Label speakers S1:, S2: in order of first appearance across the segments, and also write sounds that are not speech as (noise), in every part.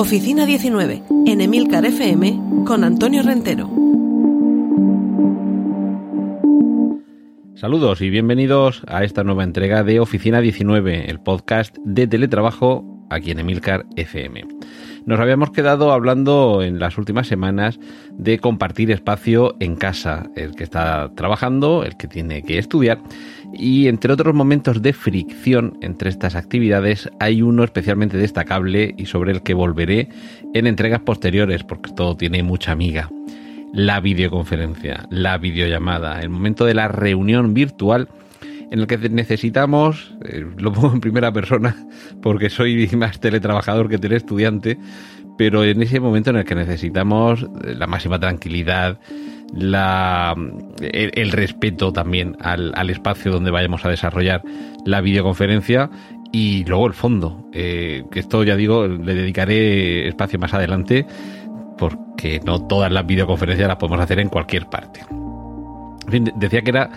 S1: Oficina 19, en Emilcar FM, con Antonio Rentero.
S2: Saludos y bienvenidos a esta nueva entrega de Oficina 19, el podcast de teletrabajo aquí en Emilcar FM. Nos habíamos quedado hablando en las últimas semanas de compartir espacio en casa, el que está trabajando, el que tiene que estudiar, y entre otros momentos de fricción entre estas actividades hay uno especialmente destacable y sobre el que volveré en entregas posteriores porque todo tiene mucha amiga. La videoconferencia, la videollamada, el momento de la reunión virtual en el que necesitamos, eh, lo pongo en primera persona (laughs) porque soy más teletrabajador que teleestudiante, pero en ese momento en el que necesitamos eh, la máxima tranquilidad, la, el, respeto también al, espacio donde vayamos a desarrollar la videoconferencia y luego el fondo, eh, esto ya digo, le dedicaré espacio más adelante porque no todas las videoconferencias las podemos hacer en cualquier parte decía que era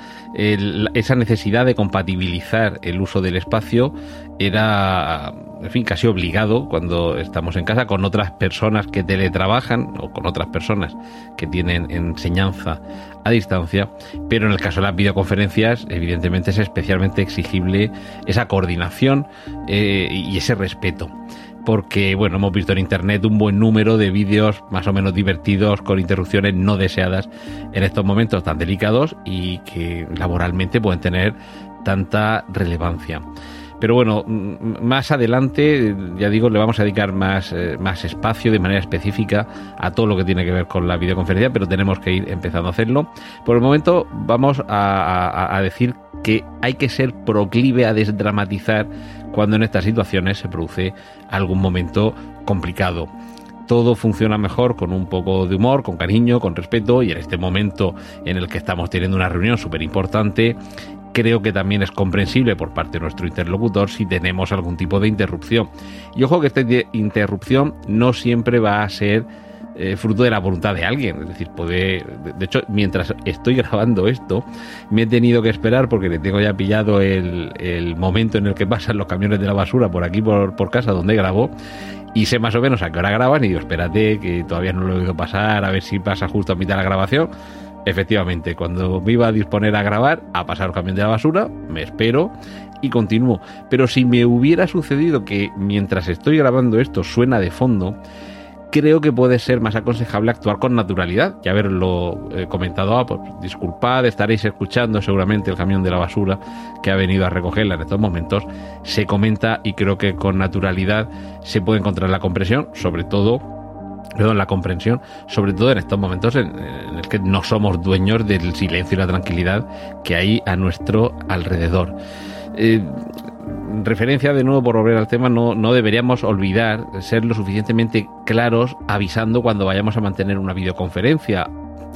S2: esa necesidad de compatibilizar el uso del espacio era, en fin, casi obligado cuando estamos en casa con otras personas que teletrabajan o con otras personas que tienen enseñanza a distancia, pero en el caso de las videoconferencias, evidentemente es especialmente exigible esa coordinación eh, y ese respeto porque bueno, hemos visto en internet un buen número de vídeos más o menos divertidos con interrupciones no deseadas en estos momentos tan delicados y que laboralmente pueden tener tanta relevancia. Pero bueno, más adelante, ya digo, le vamos a dedicar más, eh, más espacio de manera específica a todo lo que tiene que ver con la videoconferencia, pero tenemos que ir empezando a hacerlo. Por el momento vamos a, a decir que hay que ser proclive a desdramatizar cuando en estas situaciones se produce algún momento complicado. Todo funciona mejor con un poco de humor, con cariño, con respeto y en este momento en el que estamos teniendo una reunión súper importante, creo que también es comprensible por parte de nuestro interlocutor si tenemos algún tipo de interrupción. Y ojo que esta interrupción no siempre va a ser eh, fruto de la voluntad de alguien. Es decir, puede. De hecho, mientras estoy (laughs) grabando esto, me he tenido que esperar porque le tengo ya pillado el, momento en el que pasan los camiones de la basura por aquí, por, por casa donde grabo. Y sé más o menos a qué hora graban y digo, espérate, que todavía no lo he oído pasar, a ver si pasa justo a mitad de la grabación. Efectivamente, cuando me iba a disponer a grabar, a pasar el camión de la basura, me espero y continúo. Pero si me hubiera sucedido que mientras estoy grabando esto suena de fondo, creo que puede ser más aconsejable actuar con naturalidad y haberlo eh, comentado. Ah, pues disculpad, estaréis escuchando seguramente el camión de la basura que ha venido a recogerla en estos momentos. Se comenta y creo que con naturalidad se puede encontrar la comprensión, sobre todo perdón, la comprensión, sobre todo en estos momentos en, en el que no somos dueños del silencio y la tranquilidad que hay a nuestro alrededor. Eh, referencia de nuevo por volver al tema, no, no deberíamos olvidar ser lo suficientemente claros avisando cuando vayamos a mantener una videoconferencia.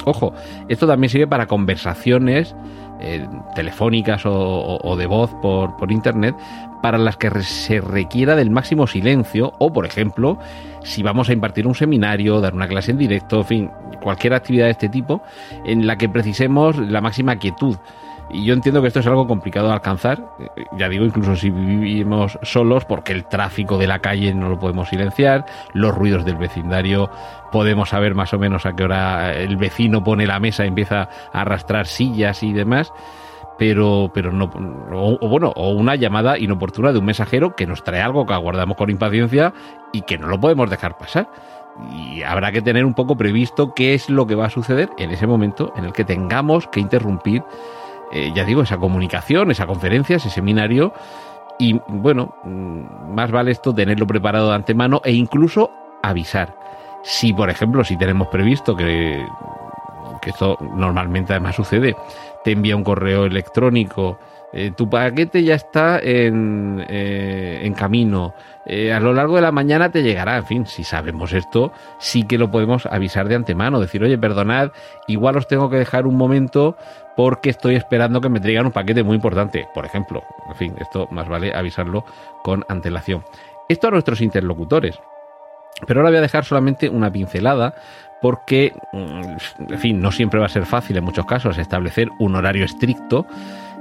S2: Ojo, esto también sirve para conversaciones eh, telefónicas o, de voz por, por internet para las que se requiera del máximo silencio o, por ejemplo, si vamos a impartir un seminario, dar una clase en directo, en fin, cualquier actividad de este tipo en la que precisemos la máxima quietud. Y yo entiendo que esto es algo complicado de alcanzar, ya digo, incluso si vivimos solos, porque el tráfico de la calle no lo podemos silenciar, los ruidos del vecindario, podemos saber más o menos a qué hora el vecino pone la mesa empieza a arrastrar sillas y demás, pero, pero no, o, bueno, o una llamada inoportuna de un mensajero que nos trae algo que aguardamos con impaciencia y que no lo podemos dejar pasar. Y habrá que tener un poco previsto qué es lo que va a suceder en ese momento en el que tengamos que interrumpir eh, ya digo, esa comunicación, esa conferencia, ese seminario. Y bueno, mm, más vale esto tenerlo preparado de antemano e incluso avisar. Si, por ejemplo, si tenemos previsto que, que esto normalmente además sucede, te envía un correo electrónico eh, tu paquete ya está en, eh, camino, eh, a lo largo de la mañana te llegará, en fin, si sabemos esto, sí que lo podemos avisar de antemano, decir, oye, perdonad, igual os tengo que dejar un momento porque estoy esperando que me traigan un paquete muy importante, por ejemplo. En fin, esto más vale avisarlo con antelación. Esto a nuestros interlocutores. Pero ahora voy a dejar solamente una pincelada porque, mm, en fin, no siempre va a ser fácil en muchos casos establecer un horario estricto,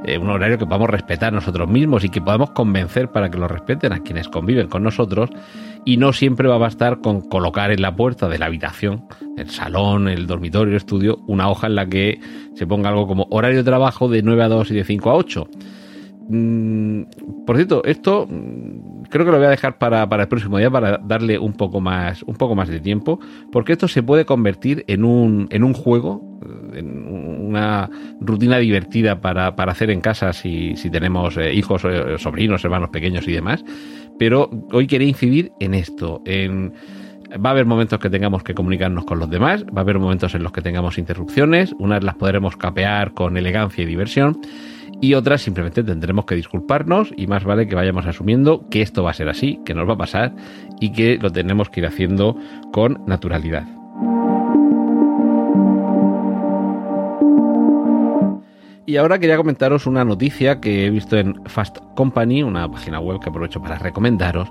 S2: eh, un horario que podamos respetar nosotros mismos y que podamos convencer para que lo respeten a quienes conviven con nosotros. Y no siempre va a bastar con colocar en la puerta de la habitación, el salón, el dormitorio, el estudio, una hoja en la que se ponga algo como horario de trabajo de 9 a 2 y de 5 a 8. Mm, por cierto, esto mm, creo que lo voy a dejar para, el próximo día para darle un poco más, un poco más de tiempo, porque esto se puede convertir en un, en un juego, en una rutina divertida para, hacer en casa si, tenemos eh, hijos, eh, sobrinos, hermanos pequeños y demás. Pero hoy quería incidir en esto, en va a haber momentos que tengamos que comunicarnos con los demás, va a haber momentos en los que tengamos interrupciones, unas las podremos capear con elegancia y diversión y otras simplemente tendremos que disculparnos y más vale que vayamos asumiendo que esto va a ser así, que nos va a pasar y que lo tenemos que ir haciendo con naturalidad. Y ahora quería comentaros una noticia que he visto en Fast Company, una página web que aprovecho para recomendaros,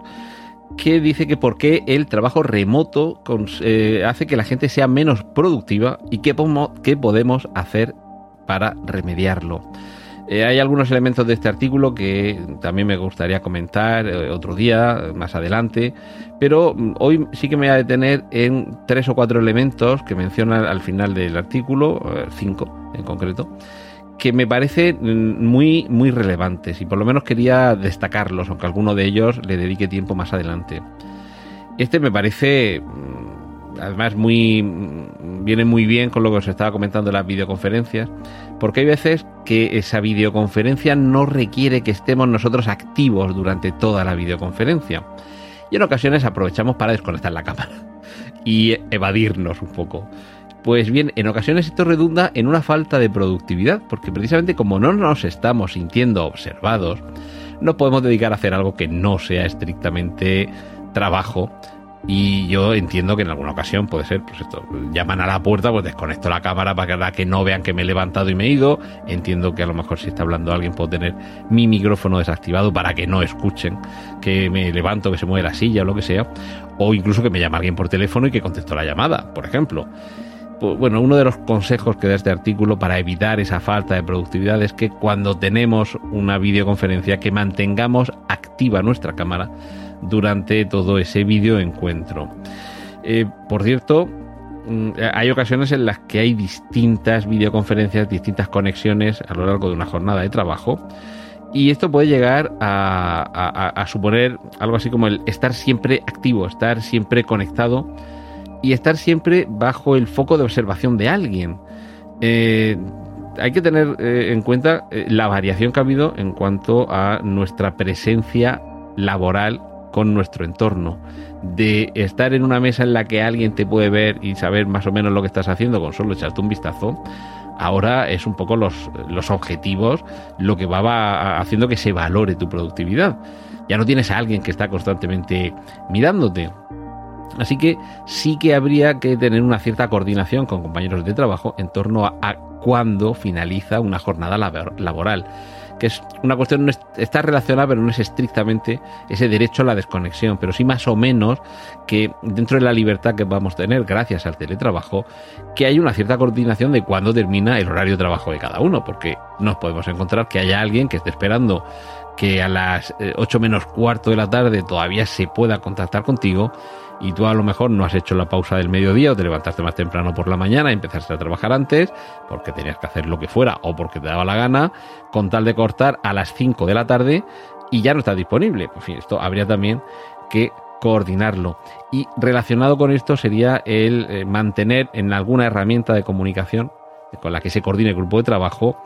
S2: que dice que por qué el trabajo remoto eh, hace que la gente sea menos productiva y qué, podemos hacer para remediarlo. Eh, hay algunos elementos de este artículo que también me gustaría comentar eh, otro día, más adelante, pero mm, hoy sí que me voy a detener en tres o cuatro elementos que menciona al final del artículo, cinco en concreto, que me parecen mm, muy, muy relevantes y por lo menos quería destacarlos, aunque alguno de ellos le dedique tiempo más adelante. Este me parece mm, además muy viene muy bien con lo que os estaba comentando en las videoconferencias porque hay veces que esa videoconferencia no requiere que estemos nosotros activos durante toda la videoconferencia. Y en ocasiones aprovechamos para desconectar la cámara (laughs) y evadirnos un poco. Pues bien, en ocasiones esto redunda en una falta de productividad, porque precisamente como no nos estamos sintiendo observados, no podemos dedicar a hacer algo que no sea estrictamente trabajo, y yo entiendo que en alguna ocasión puede ser, pues esto, llaman a la puerta, pues desconecto la cámara para que no vean que me he levantado y me he ido. Entiendo que a lo mejor si está hablando alguien puedo tener mi micrófono desactivado para que no escuchen que me levanto, que se mueve la silla o lo que sea. O incluso que me llame alguien por teléfono y que contesto la llamada, por ejemplo. Bueno, uno de los consejos que da este artículo para evitar esa falta de productividad es que cuando tenemos una videoconferencia que mantengamos activa nuestra cámara durante todo ese video encuentro. Eh, por cierto, mm, hay ocasiones en las que hay distintas videoconferencias, distintas conexiones a lo largo de una jornada de trabajo. Y esto puede llegar a, suponer algo así como el estar siempre activo, estar siempre conectado y estar siempre bajo el foco de observación de alguien. Eh, hay que tener eh, en cuenta la variación que ha habido en cuanto a nuestra presencia laboral con nuestro entorno, de estar en una mesa en la que alguien te puede ver y saber más o menos lo que estás haciendo con solo echarte un vistazo, ahora es un poco los, los objetivos lo que va haciendo que se valore tu productividad. Ya no tienes a alguien que está constantemente mirándote. Así que sí que habría que tener una cierta coordinación con compañeros de trabajo en torno a, a cuándo finaliza una jornada laboral que es una cuestión, está relacionada, pero no es estrictamente ese derecho a la desconexión, pero sí más o menos que dentro de la libertad que vamos a tener gracias al teletrabajo, que hay una cierta coordinación de cuándo termina el horario de trabajo de cada uno, porque nos podemos encontrar que haya alguien que esté esperando que a las 8 eh, menos cuarto de la tarde todavía se pueda contactar contigo y tú a lo mejor no has hecho la pausa del mediodía o te levantaste más temprano por la mañana y empezaste a trabajar antes porque tenías que hacer lo que fuera o porque te daba la gana, con tal de cortar a las 5 de la tarde y ya no está disponible. En fin, esto habría también que coordinarlo. Y relacionado con esto sería el eh, mantener en alguna herramienta de comunicación con la que se coordine el grupo de trabajo,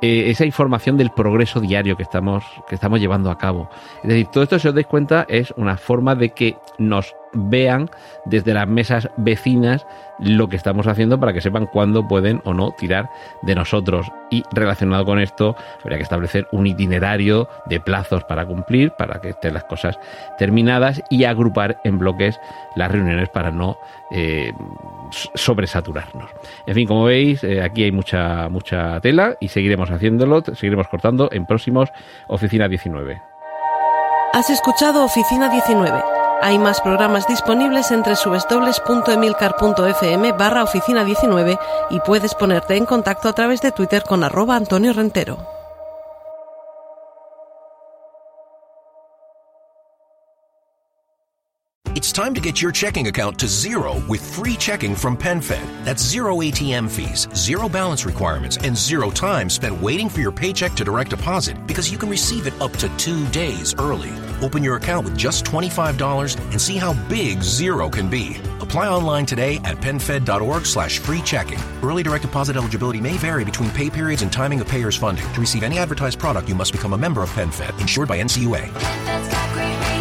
S2: eh, esa información del progreso diario que estamos, que estamos llevando a cabo. Es decir, todo esto, si os dais cuenta, es una forma de que nos vean desde las mesas vecinas lo que estamos haciendo para que sepan cuándo pueden o no tirar de nosotros. Y relacionado con esto, habría que establecer un itinerario de plazos para cumplir, para que estén las cosas terminadas y agrupar en bloques las reuniones para no eh, sobresaturarnos. En fin, como veis, eh, aquí hay mucha, mucha tela y seguiremos haciéndolo, seguiremos cortando en próximos Oficina 19.
S1: Has escuchado Oficina 19. Hay más programas disponibles entre www.emilcar.fm barra oficina 19 y puedes ponerte en contacto a través de Twitter con arroba Antonio Rentero.
S3: It's time to get your checking account to zero with free checking from PenFed. That's zero ATM fees, zero balance requirements, and zero time spent waiting for your paycheck to direct deposit because you can receive it up to two days early. Open your account with just $25 and see how big zero can be. Apply online today at penfed.org slash free checking. Early direct deposit eligibility may vary between pay periods and timing of payer's funding. To receive any advertised product, you must become a member of PenFed, insured by NCUA.